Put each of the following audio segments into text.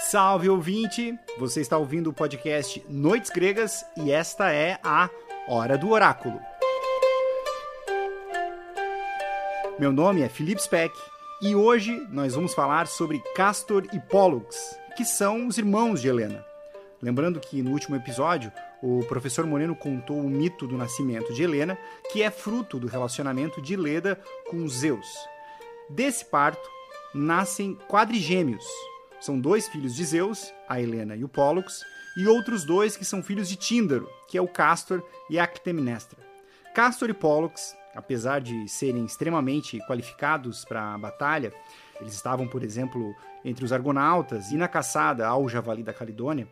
Salve ouvinte! Você está ouvindo o podcast Noites Gregas e esta é a Hora do Oráculo. Meu nome é Felipe Speck e hoje nós vamos falar sobre Castor e Pollux, que são os irmãos de Helena. Lembrando que no último episódio o professor Moreno contou o mito do nascimento de Helena, que é fruto do relacionamento de Leda com Zeus. Desse parto nascem quadrigêmeos. São dois filhos de Zeus, a Helena e o Pólux, e outros dois que são filhos de Tíndaro, que é o Castor e a Ctemnestra. Castor e Pólux, apesar de serem extremamente qualificados para a batalha, eles estavam, por exemplo, entre os argonautas e na caçada ao javali da Calidônia,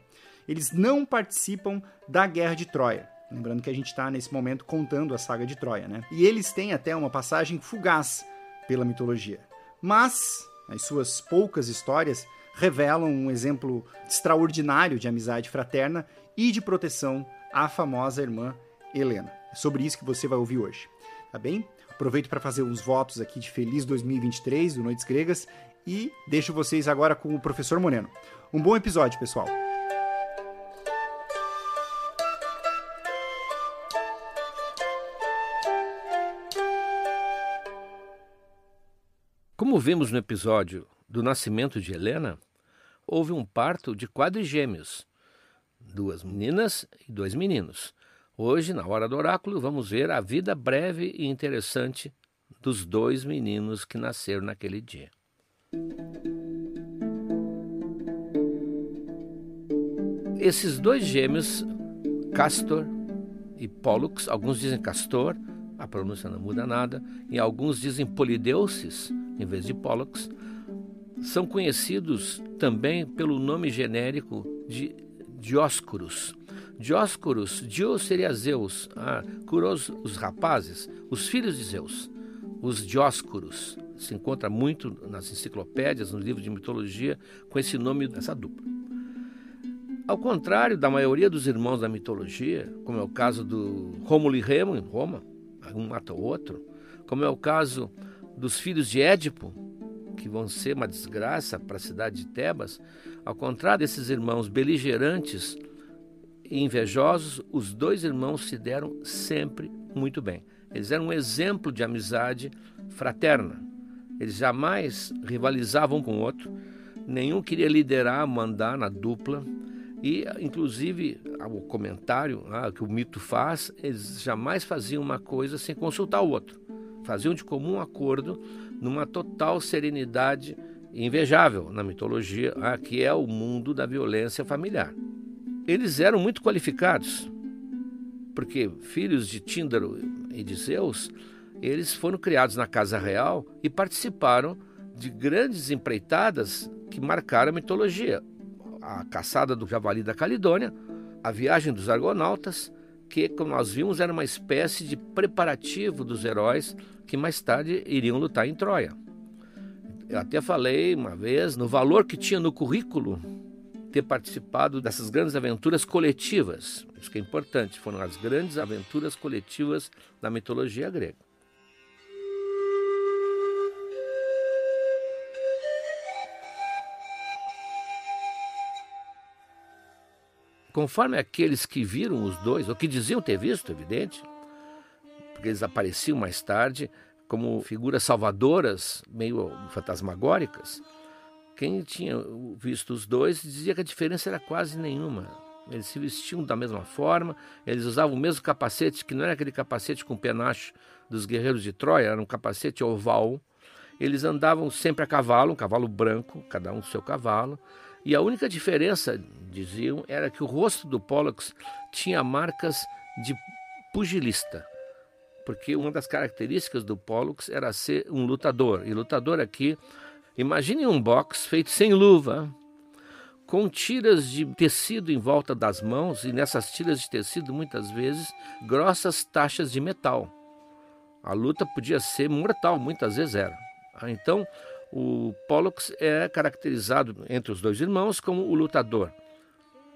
eles não participam da Guerra de Troia. Lembrando que a gente está nesse momento contando a saga de Troia, né? E eles têm até uma passagem fugaz pela mitologia. Mas as suas poucas histórias revelam um exemplo extraordinário de amizade fraterna e de proteção à famosa irmã Helena. É sobre isso que você vai ouvir hoje, tá bem? Aproveito para fazer uns votos aqui de feliz 2023 do Noites Gregas e deixo vocês agora com o professor Moreno. Um bom episódio, pessoal. Como vimos no episódio do nascimento de Helena, houve um parto de quadrigêmeos, duas meninas e dois meninos. Hoje, na hora do oráculo, vamos ver a vida breve e interessante dos dois meninos que nasceram naquele dia. Esses dois gêmeos, Castor e Pollux, alguns dizem Castor, a pronúncia não muda nada, e alguns dizem Polideuces, em vez de Pollux, são conhecidos também pelo nome genérico de Dioscuros. Dioscuros, Dio seria Zeus, ah, os rapazes, os filhos de Zeus, os Dioscuros. Se encontra muito nas enciclopédias, nos livros de mitologia, com esse nome dessa dupla. Ao contrário da maioria dos irmãos da mitologia, como é o caso do Rômulo e Remo em Roma, um mata o outro, como é o caso dos filhos de Édipo, que vão ser uma desgraça para a cidade de Tebas, ao contrário desses irmãos beligerantes e invejosos, os dois irmãos se deram sempre muito bem. Eles eram um exemplo de amizade fraterna. Eles jamais rivalizavam com o outro, nenhum queria liderar, mandar na dupla. E, inclusive, o comentário ah, que o mito faz, eles jamais faziam uma coisa sem consultar o outro faziam de comum acordo numa total serenidade invejável na mitologia, que é o mundo da violência familiar. Eles eram muito qualificados, porque filhos de Tíndaro e de Zeus, eles foram criados na casa real e participaram de grandes empreitadas que marcaram a mitologia. A caçada do javali da Calidônia, a viagem dos argonautas, que, como nós vimos, era uma espécie de preparativo dos heróis que mais tarde iriam lutar em Troia. Eu até falei uma vez no valor que tinha no currículo ter participado dessas grandes aventuras coletivas. Isso que é importante, foram as grandes aventuras coletivas da mitologia grega. Conforme aqueles que viram os dois, ou que diziam ter visto, evidente, porque eles apareciam mais tarde como figuras salvadoras, meio fantasmagóricas. Quem tinha visto os dois dizia que a diferença era quase nenhuma. Eles se vestiam da mesma forma, eles usavam o mesmo capacete, que não era aquele capacete com penacho dos guerreiros de Troia, era um capacete oval. Eles andavam sempre a cavalo, um cavalo branco, cada um seu cavalo. E a única diferença, diziam, era que o rosto do Pollux tinha marcas de pugilista porque uma das características do Pollux era ser um lutador. E lutador aqui, imagine um box feito sem luva, com tiras de tecido em volta das mãos, e nessas tiras de tecido, muitas vezes, grossas taxas de metal. A luta podia ser mortal, muitas vezes era. Ah, então, o Pollux é caracterizado entre os dois irmãos como o lutador,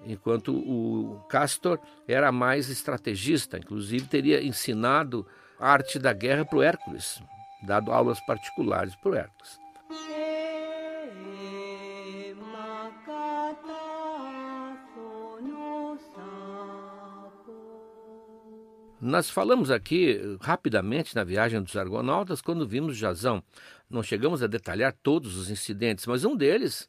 enquanto o Castor era mais estrategista, inclusive teria ensinado arte da guerra para o Hércules, dado aulas particulares para o Hércules. Nós falamos aqui rapidamente na viagem dos argonautas quando vimos Jazão. Não chegamos a detalhar todos os incidentes, mas um deles,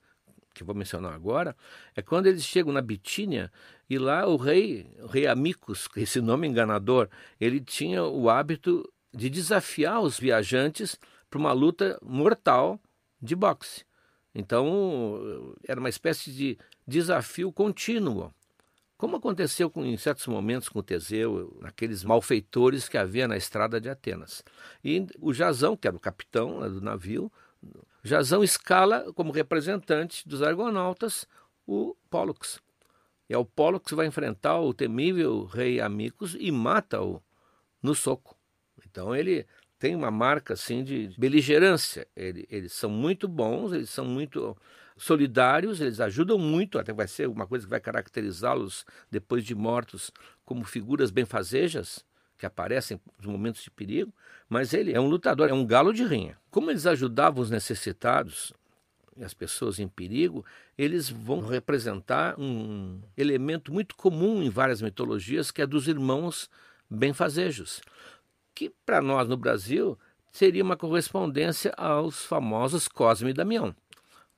que vou mencionar agora, é quando eles chegam na Bitínia e lá o rei, o rei Amicus, esse nome enganador, ele tinha o hábito de desafiar os viajantes para uma luta mortal de boxe. Então, era uma espécie de desafio contínuo. Como aconteceu com, em certos momentos com Teseu, naqueles malfeitores que havia na estrada de Atenas. E o Jazão, que era o capitão né, do navio, Jazão escala como representante dos argonautas o Pólux. E é o Pólux que vai enfrentar o temível rei Amicus e mata-o no soco. Então ele tem uma marca assim de beligerância. Ele, eles são muito bons, eles são muito solidários, eles ajudam muito, até vai ser uma coisa que vai caracterizá-los depois de mortos como figuras benfazejas que aparecem nos momentos de perigo, mas ele é um lutador, é um galo de rinha. Como eles ajudavam os necessitados e as pessoas em perigo, eles vão representar um elemento muito comum em várias mitologias, que é dos irmãos benfazejos que para nós no Brasil seria uma correspondência aos famosos Cosme e Damião.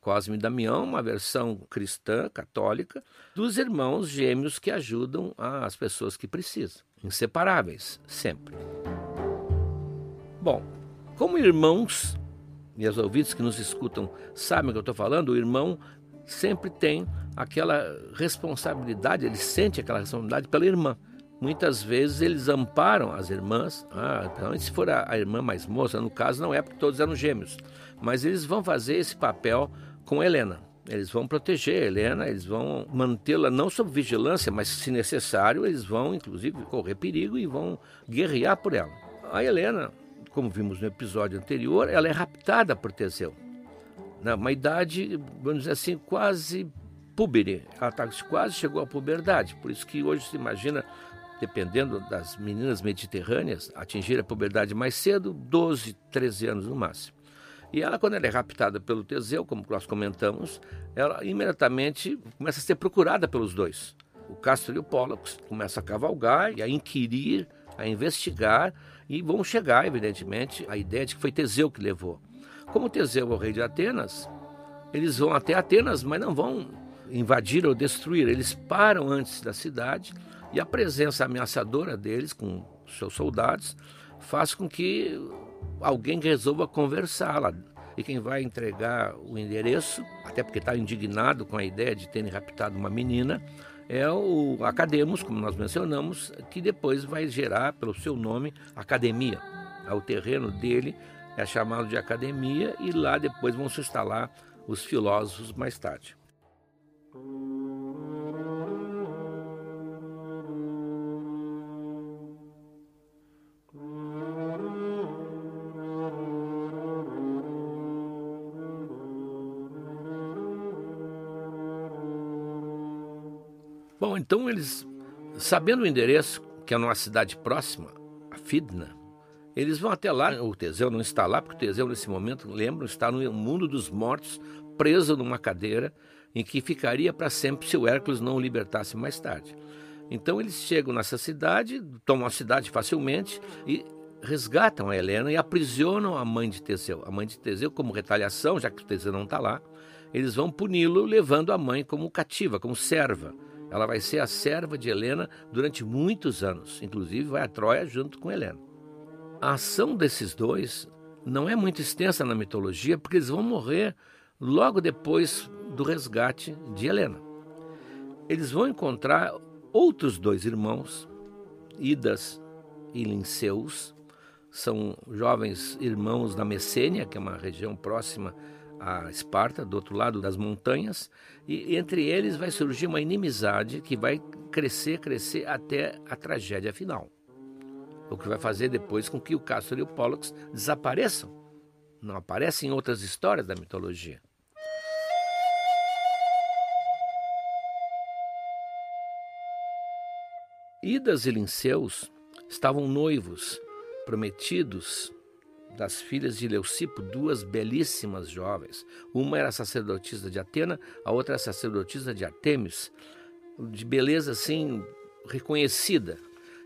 Cosme e Damião, uma versão cristã, católica, dos irmãos gêmeos que ajudam as pessoas que precisam, inseparáveis, sempre. Bom, como irmãos, e os ouvintes que nos escutam sabem o que eu estou falando, o irmão sempre tem aquela responsabilidade, ele sente aquela responsabilidade pela irmã. Muitas vezes eles amparam as irmãs, ah, então, se for a, a irmã mais moça, no caso não é porque todos eram gêmeos, mas eles vão fazer esse papel com Helena. Eles vão proteger a Helena, eles vão mantê-la não sob vigilância, mas se necessário, eles vão inclusive correr perigo e vão guerrear por ela. A Helena, como vimos no episódio anterior, ela é raptada por Teseu. Uma idade, vamos dizer assim, quase púbere. Ela tá, quase chegou à puberdade. Por isso que hoje se imagina dependendo das meninas mediterrâneas, atingir a puberdade mais cedo, 12, 13 anos no máximo. E ela, quando ela é raptada pelo Teseu, como nós comentamos, ela imediatamente começa a ser procurada pelos dois. O Castor e o Pólux começam a cavalgar e a inquirir, a investigar, e vão chegar, evidentemente, à ideia de que foi Teseu que levou. Como Teseu é o rei de Atenas, eles vão até Atenas, mas não vão invadir ou destruir. Eles param antes da cidade e a presença ameaçadora deles com seus soldados faz com que alguém resolva conversá-la. E quem vai entregar o endereço, até porque está indignado com a ideia de terem raptado uma menina, é o Academos, como nós mencionamos, que depois vai gerar, pelo seu nome, academia. É o terreno dele é chamado de academia e lá depois vão se instalar os filósofos mais tarde. Bom, então eles, sabendo o endereço, que é numa cidade próxima, a Fidna, eles vão até lá. O Teseu não está lá, porque o Teseu, nesse momento, lembram, está no mundo dos mortos, preso numa cadeira, em que ficaria para sempre se o Hércules não o libertasse mais tarde. Então eles chegam nessa cidade, tomam a cidade facilmente e resgatam a Helena e aprisionam a mãe de Teseu. A mãe de Teseu, como retaliação, já que o Teseu não está lá, eles vão puni-lo levando a mãe como cativa, como serva. Ela vai ser a serva de Helena durante muitos anos, inclusive vai a Troia junto com Helena. A ação desses dois não é muito extensa na mitologia, porque eles vão morrer logo depois do resgate de Helena. Eles vão encontrar outros dois irmãos, Idas e Linceus, são jovens irmãos da Messênia, que é uma região próxima a Esparta, do outro lado das montanhas, e entre eles vai surgir uma inimizade que vai crescer, crescer até a tragédia final. O que vai fazer depois com que o Castor e o Pollux desapareçam. Não aparecem em outras histórias da mitologia. Idas e Linceus estavam noivos, prometidos das filhas de Leucipo, duas belíssimas jovens. Uma era sacerdotisa de Atena, a outra era sacerdotisa de Artemis, de beleza assim reconhecida.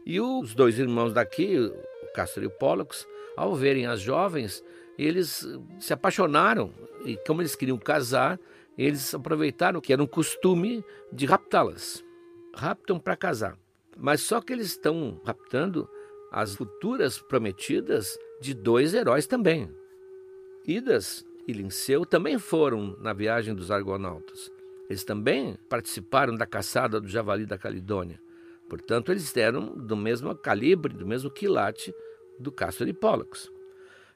E os dois irmãos daqui, o Castor e o Pollux, ao verem as jovens, eles se apaixonaram e como eles queriam casar, eles aproveitaram que era um costume de raptá-las. Raptam para casar. Mas só que eles estão raptando as futuras prometidas de dois heróis também. Idas e Linceu também foram na viagem dos argonautas. Eles também participaram da caçada do javali da Calidônia. Portanto, eles eram do mesmo calibre, do mesmo quilate do Castor e Pollux.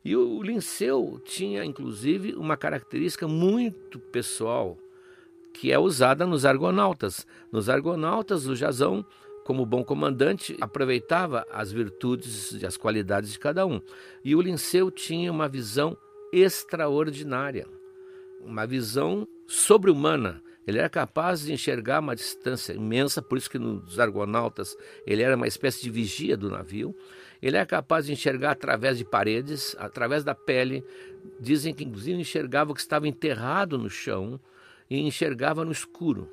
E o Linceu tinha, inclusive, uma característica muito pessoal, que é usada nos argonautas. Nos argonautas, o Jazão, como bom comandante, aproveitava as virtudes e as qualidades de cada um. E o Linceu tinha uma visão extraordinária, uma visão sobre-humana. Ele era capaz de enxergar uma distância imensa, por isso que nos argonautas ele era uma espécie de vigia do navio. Ele é capaz de enxergar através de paredes, através da pele. Dizem que inclusive enxergava o que estava enterrado no chão e enxergava no escuro.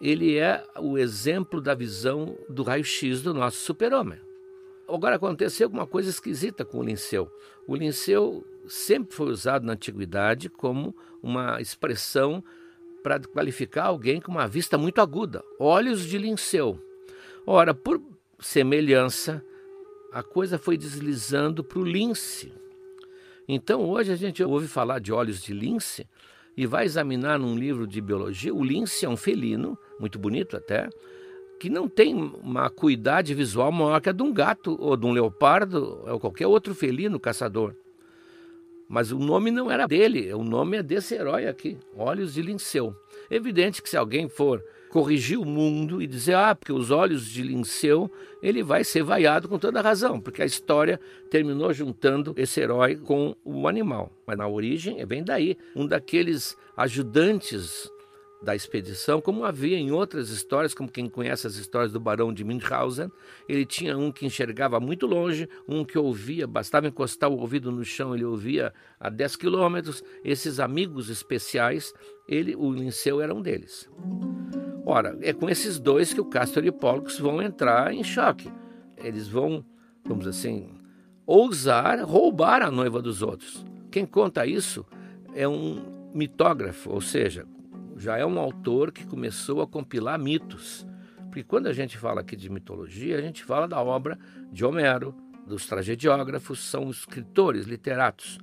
Ele é o exemplo da visão do raio-x do nosso super-homem. Agora aconteceu uma coisa esquisita com o Linceu. O Linceu sempre foi usado na antiguidade como uma expressão para qualificar alguém com uma vista muito aguda, olhos de Linceu. Ora, por semelhança, a coisa foi deslizando para o lince. Então hoje a gente ouve falar de olhos de lince e vai examinar num livro de biologia. O lince é um felino, muito bonito até, que não tem uma acuidade visual maior que a de um gato ou de um leopardo ou qualquer outro felino caçador. Mas o nome não era dele, o nome é desse herói aqui, Olhos de Linceu. Evidente que se alguém for corrigir o mundo e dizer, ah, porque os olhos de Linceu, ele vai ser vaiado com toda razão, porque a história terminou juntando esse herói com o animal. Mas na origem é bem daí, um daqueles ajudantes da expedição, como havia em outras histórias, como quem conhece as histórias do Barão de Münchhausen, ele tinha um que enxergava muito longe, um que ouvia, bastava encostar o ouvido no chão, ele ouvia a 10 quilômetros. Esses amigos especiais, ele, o Linceu era um deles. Ora, é com esses dois que o Castor e o Pollux vão entrar em choque. Eles vão, vamos assim, ousar roubar a noiva dos outros. Quem conta isso é um mitógrafo, ou seja, já é um autor que começou a compilar mitos. Porque quando a gente fala aqui de mitologia, a gente fala da obra de Homero, dos tragediógrafos, são escritores, literatos.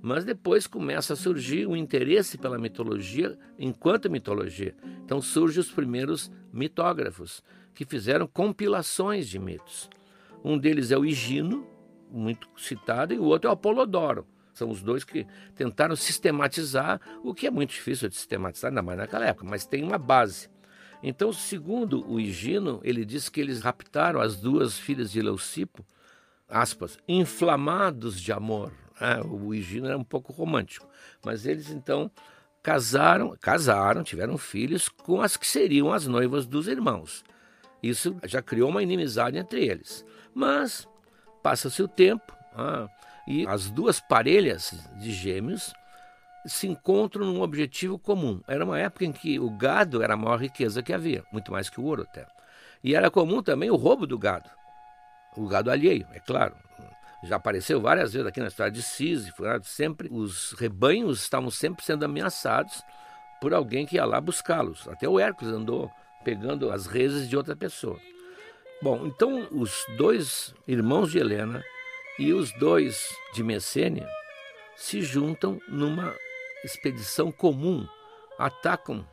Mas depois começa a surgir o interesse pela mitologia enquanto mitologia. Então surgem os primeiros mitógrafos, que fizeram compilações de mitos. Um deles é o Higino, muito citado, e o outro é o Apolodoro. São os dois que tentaram sistematizar, o que é muito difícil de sistematizar, ainda mais naquela época, mas tem uma base. Então, segundo o Higino, ele diz que eles raptaram as duas filhas de Leucipo, aspas, inflamados de amor. É, o Higino era um pouco romântico, mas eles então casaram, casaram, tiveram filhos com as que seriam as noivas dos irmãos. Isso já criou uma inimizade entre eles. Mas passa-se o tempo, ah, e as duas parelhas de gêmeos se encontram num objetivo comum. Era uma época em que o gado era a maior riqueza que havia, muito mais que o ouro até. E era comum também o roubo do gado. O gado alheio, é claro. Já apareceu várias vezes aqui na história de Sísifo, sempre os rebanhos estavam sempre sendo ameaçados por alguém que ia lá buscá-los. Até o Hércules andou pegando as reses de outra pessoa. Bom, então os dois irmãos de Helena e os dois de Messênia se juntam numa expedição comum, atacam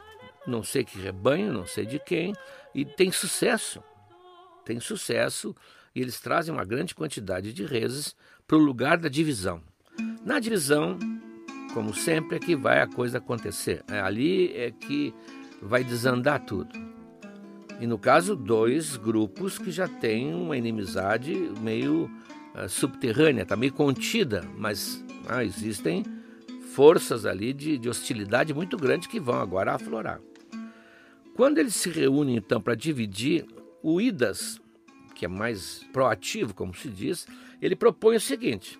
não sei que rebanho, não sei de quem, e tem sucesso. Tem sucesso e eles trazem uma grande quantidade de reses para o lugar da divisão. Na divisão, como sempre, é que vai a coisa acontecer. É ali é que vai desandar tudo. E no caso, dois grupos que já têm uma inimizade meio uh, subterrânea, está meio contida, mas uh, existem forças ali de, de hostilidade muito grande que vão agora aflorar. Quando eles se reúnem então para dividir, o Idas, que é mais proativo, como se diz, ele propõe o seguinte: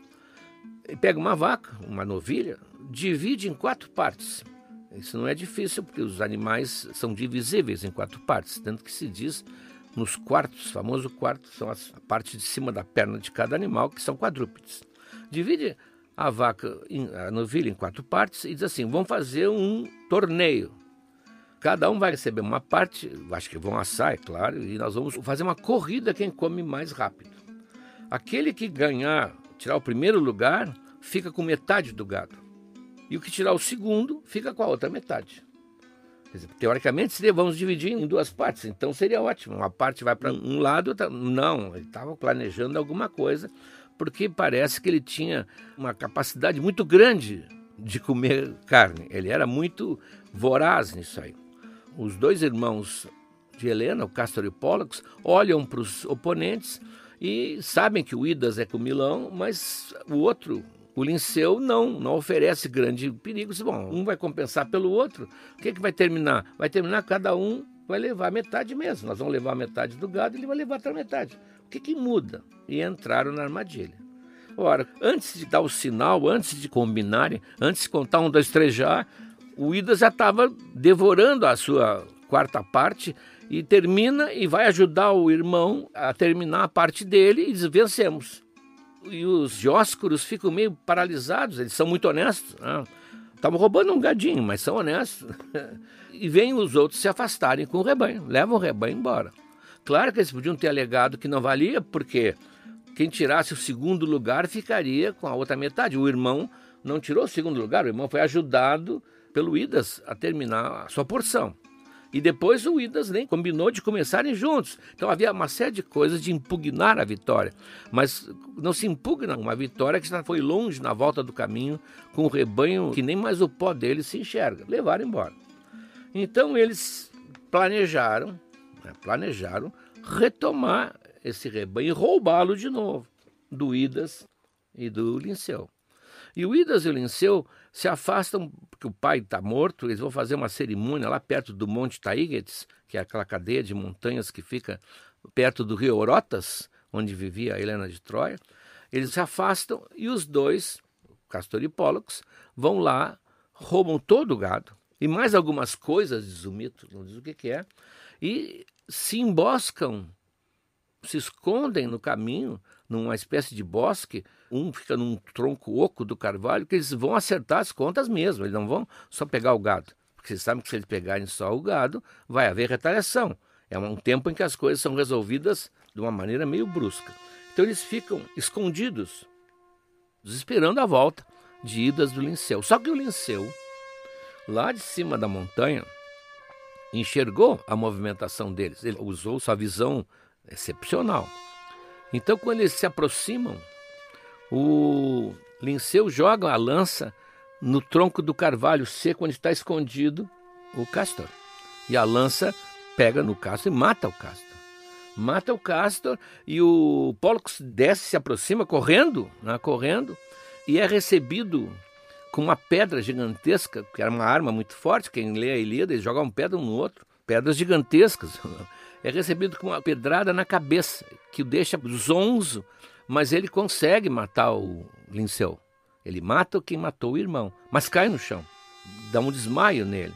pega uma vaca, uma novilha, divide em quatro partes. Isso não é difícil, porque os animais são divisíveis em quatro partes, tanto que se diz nos quartos, famoso quarto, são as, a parte de cima da perna de cada animal, que são quadrúpedes. Divide a vaca, a novilha, em quatro partes e diz assim: vamos fazer um torneio. Cada um vai receber uma parte, acho que vão assar, é claro, e nós vamos fazer uma corrida quem come mais rápido. Aquele que ganhar, tirar o primeiro lugar, fica com metade do gado. E o que tirar o segundo, fica com a outra metade. Teoricamente, vamos dividir em duas partes, então seria ótimo. Uma parte vai para um lado, outra... não, ele estava planejando alguma coisa, porque parece que ele tinha uma capacidade muito grande de comer carne. Ele era muito voraz nisso aí. Os dois irmãos de Helena, o Castor e o Pollux, olham para os oponentes e sabem que o Idas é comilão, mas o outro, o Linceu, não, não oferece grande perigo. Bom, um vai compensar pelo outro. O que, é que vai terminar? Vai terminar cada um vai levar metade mesmo. Nós vamos levar metade do gado e ele vai levar outra metade. O que, que muda? E entraram na armadilha. Ora, antes de dar o sinal, antes de combinarem, antes de contar um, dois, três já, o Ida já estava devorando a sua quarta parte e termina e vai ajudar o irmão a terminar a parte dele e diz, vencemos. E os dióscuros ficam meio paralisados, eles são muito honestos. Estavam né? roubando um gadinho, mas são honestos. e vêm os outros se afastarem com o rebanho, levam o rebanho embora. Claro que eles podiam ter alegado que não valia, porque quem tirasse o segundo lugar ficaria com a outra metade. O irmão não tirou o segundo lugar, o irmão foi ajudado pelo Idas a terminar a sua porção. E depois o Idas nem combinou de começarem juntos. Então havia uma série de coisas de impugnar a vitória. Mas não se impugna uma vitória que já foi longe na volta do caminho, com o rebanho que nem mais o pó dele se enxerga. Levaram embora. Então eles planejaram, né, planejaram retomar esse rebanho e roubá-lo de novo do Idas e do Linceu. E o Idas e o Linceu se afastam, porque o pai está morto, eles vão fazer uma cerimônia lá perto do Monte Taígetes, que é aquela cadeia de montanhas que fica perto do rio Orotas, onde vivia a Helena de Troia. Eles se afastam e os dois, Castor e Pólux, vão lá, roubam todo o gado e mais algumas coisas, diz o mito, não diz o que, que é, e se emboscam, se escondem no caminho numa espécie de bosque, um fica num tronco oco do carvalho, que eles vão acertar as contas mesmo, eles não vão só pegar o gado. Porque vocês sabem que se eles pegarem só o gado, vai haver retaliação. É um tempo em que as coisas são resolvidas de uma maneira meio brusca. Então eles ficam escondidos, esperando a volta de idas do Linceu. Só que o Linceu, lá de cima da montanha, enxergou a movimentação deles. Ele usou sua visão excepcional. Então, quando eles se aproximam, o Linceu joga a lança no tronco do carvalho seco onde está escondido o castor. E a lança pega no castor e mata o castor. Mata o castor e o Pollux desce, se aproxima, correndo, né, correndo, e é recebido com uma pedra gigantesca, que era uma arma muito forte. Quem lê a Ilíada, eles jogam pedra um no outro, pedras gigantescas. é recebido com uma pedrada na cabeça, que o deixa zonzo, mas ele consegue matar o Linceu. Ele mata quem matou o irmão, mas cai no chão, dá um desmaio nele.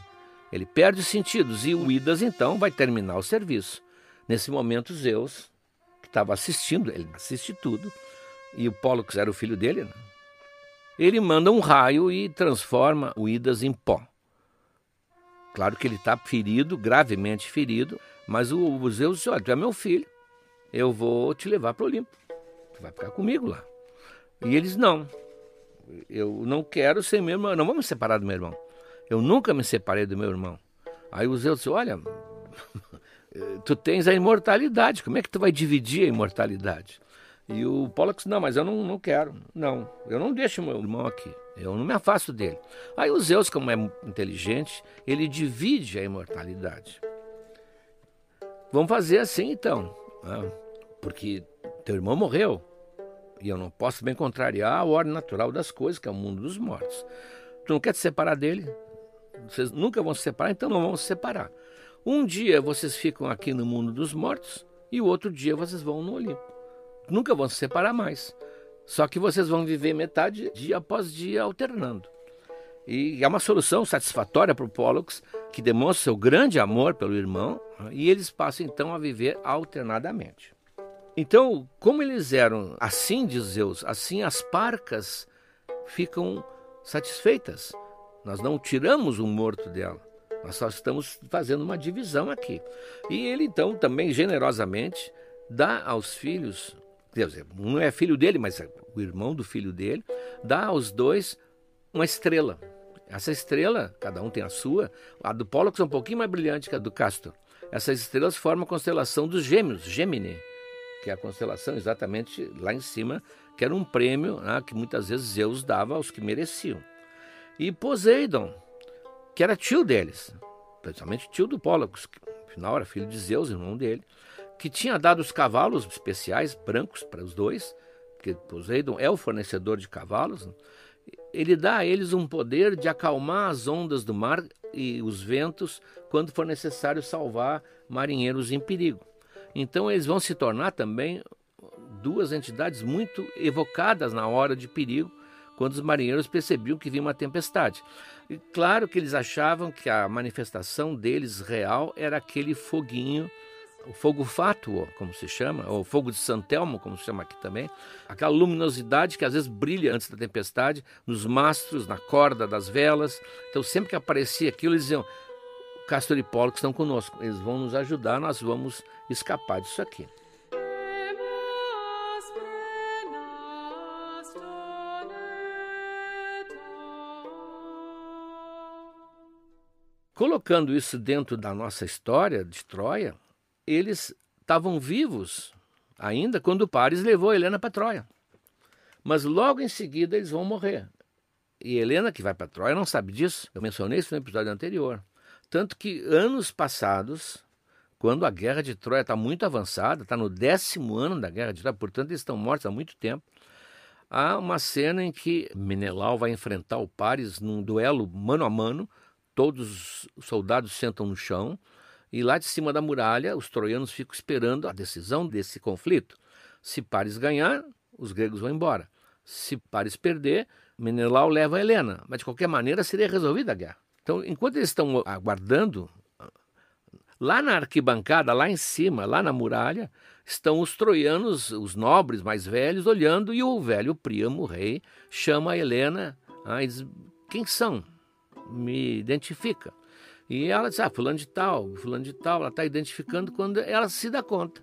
Ele perde os sentidos e o Idas então vai terminar o serviço. Nesse momento, Zeus, que estava assistindo, ele assiste tudo, e o Pólux era o filho dele, né? ele manda um raio e transforma o Idas em pó. Claro que ele está ferido, gravemente ferido, mas o, o Zeus disse: Olha, tu é meu filho, eu vou te levar para o Olimpo, tu vai ficar comigo lá. E eles: Não, eu não quero ser meu irmão, não vamos me separar do meu irmão. Eu nunca me separei do meu irmão. Aí o Zeus disse: Olha, tu tens a imortalidade, como é que tu vai dividir a imortalidade? E o Pollux, não, mas eu não, não quero. Não, eu não deixo meu irmão aqui. Eu não me afasto dele. Aí o Zeus, como é inteligente, ele divide a imortalidade. Vamos fazer assim então, né? porque teu irmão morreu e eu não posso bem contrariar a ordem natural das coisas, que é o mundo dos mortos. Tu não quer te separar dele? Vocês nunca vão se separar, então não vão se separar. Um dia vocês ficam aqui no mundo dos mortos e o outro dia vocês vão no Olimpo. Nunca vão se separar mais. Só que vocês vão viver metade dia após dia alternando. E é uma solução satisfatória para o Pollux que demonstra seu grande amor pelo irmão, e eles passam então a viver alternadamente. Então, como eles eram assim, diz Zeus, assim as parcas ficam satisfeitas. Nós não tiramos o morto dela. Nós só estamos fazendo uma divisão aqui. E ele então também generosamente dá aos filhos, dizer, não é filho dele, mas é o irmão do filho dele, dá aos dois uma estrela. Essa estrela, cada um tem a sua, a do Pollux é um pouquinho mais brilhante que a do Castor. Essas estrelas formam a constelação dos Gêmeos, Gemini, que é a constelação exatamente lá em cima, que era um prêmio né, que muitas vezes Zeus dava aos que mereciam. E Poseidon, que era tio deles, principalmente tio do Pollux, que afinal era filho de Zeus, irmão dele, que tinha dado os cavalos especiais brancos para os dois, porque Poseidon é o fornecedor de cavalos, né? ele dá a eles um poder de acalmar as ondas do mar e os ventos quando for necessário salvar marinheiros em perigo. Então eles vão se tornar também duas entidades muito evocadas na hora de perigo, quando os marinheiros percebiam que vinha uma tempestade. E claro que eles achavam que a manifestação deles real era aquele foguinho o fogo fátuo, como se chama, ou fogo de Santelmo, como se chama aqui também, aquela luminosidade que às vezes brilha antes da tempestade, nos mastros, na corda das velas. Então, sempre que aparecia aquilo, eles diziam: Castor e Pollux estão conosco, eles vão nos ajudar, nós vamos escapar disso aqui. Colocando isso dentro da nossa história de Troia, eles estavam vivos ainda quando Paris levou Helena para Troia. Mas logo em seguida eles vão morrer. E Helena, que vai para Troia, não sabe disso. Eu mencionei isso no episódio anterior. Tanto que anos passados, quando a guerra de Troia está muito avançada, está no décimo ano da guerra de Troia, portanto eles estão mortos há muito tempo, há uma cena em que Menelau vai enfrentar o Paris num duelo mano a mano, todos os soldados sentam no chão, e lá de cima da muralha, os troianos ficam esperando a decisão desse conflito. Se Paris ganhar, os gregos vão embora. Se Paris perder, Menelau leva a Helena. Mas de qualquer maneira seria resolvida a guerra. Então, enquanto eles estão aguardando, lá na arquibancada, lá em cima, lá na muralha, estão os troianos, os nobres mais velhos, olhando, e o velho Príamo, o rei, chama a Helena ah, e diz: Quem são? Me identifica. E ela diz, ah, fulano de tal, fulano de tal, ela está identificando quando ela se dá conta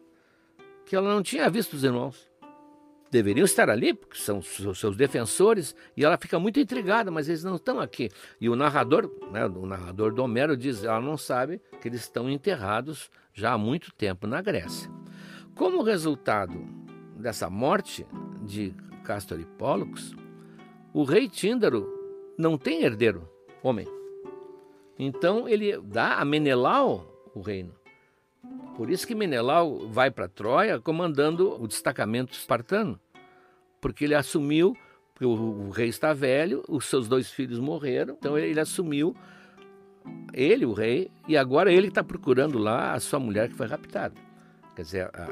que ela não tinha visto os irmãos. Deveriam estar ali, porque são seus defensores, e ela fica muito intrigada, mas eles não estão aqui. E o narrador, né, o narrador do Homero diz, ela não sabe que eles estão enterrados já há muito tempo na Grécia. Como resultado dessa morte de Castor e Pólux, o rei Tíndaro não tem herdeiro, homem. Então ele dá a Menelau o reino. Por isso que Menelau vai para Troia comandando o destacamento espartano, porque ele assumiu, porque o, o, rei está velho, os seus dois filhos morreram, então ele, ele assumiu, ele, o rei, e agora ele está procurando lá a sua mulher que foi raptada. Quer dizer, a,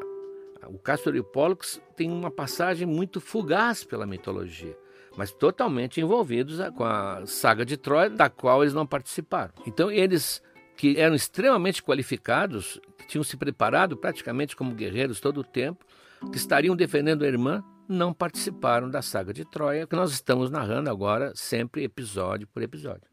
a, o Castor e o Pollux tem uma passagem muito fugaz pela mitologia mas totalmente envolvidos com a saga de Troia, da qual eles não participaram. Então, eles que eram extremamente qualificados, que tinham se preparado praticamente como guerreiros todo o tempo, que estariam defendendo a irmã, não participaram da saga de Troia, que nós estamos narrando agora, sempre episódio por episódio.